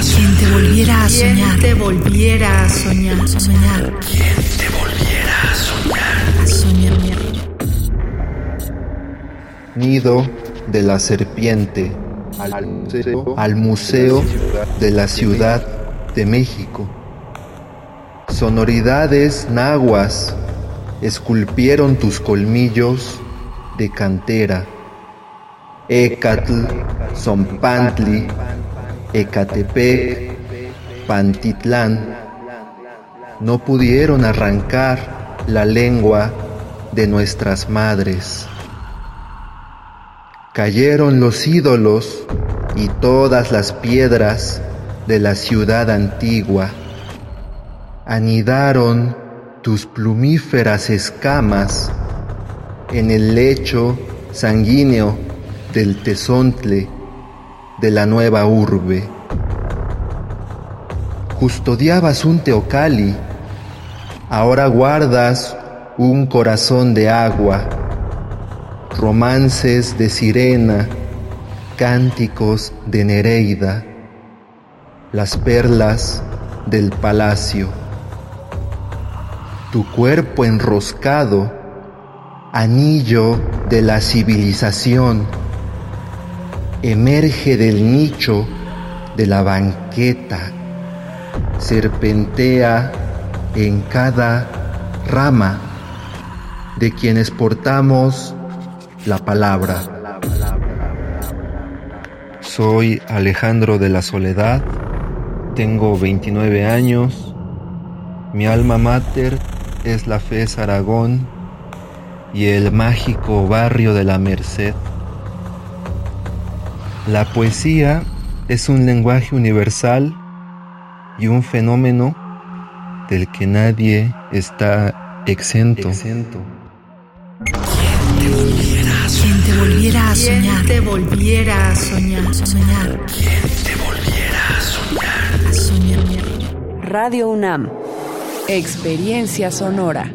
Quien te volviera a soñar. te volviera a soñar. Soñar. Quien te volviera a soñar. A soñar. Nido de la serpiente al museo, al museo de la Ciudad de México. Sonoridades nahuas esculpieron tus colmillos de cantera. Ecatl, Zompantli, Ecatepec, Pantitlán, no pudieron arrancar la lengua de nuestras madres. Cayeron los ídolos y todas las piedras de la ciudad antigua. Anidaron tus plumíferas escamas en el lecho sanguíneo del tesontle de la nueva urbe. Custodiabas un teocali, ahora guardas un corazón de agua, romances de sirena, cánticos de Nereida, las perlas del palacio. Tu cuerpo enroscado, anillo de la civilización, emerge del nicho de la banqueta, serpentea en cada rama de quienes portamos la palabra. Soy Alejandro de la Soledad, tengo 29 años, mi alma mater es la FES Aragón y el mágico barrio de la Merced. La poesía es un lenguaje universal y un fenómeno del que nadie está exento. Quien te volviera a soñar. te volviera a soñar. Soñar. Quien te volviera a soñar. A soñar. Radio UNAM. Experiencia sonora.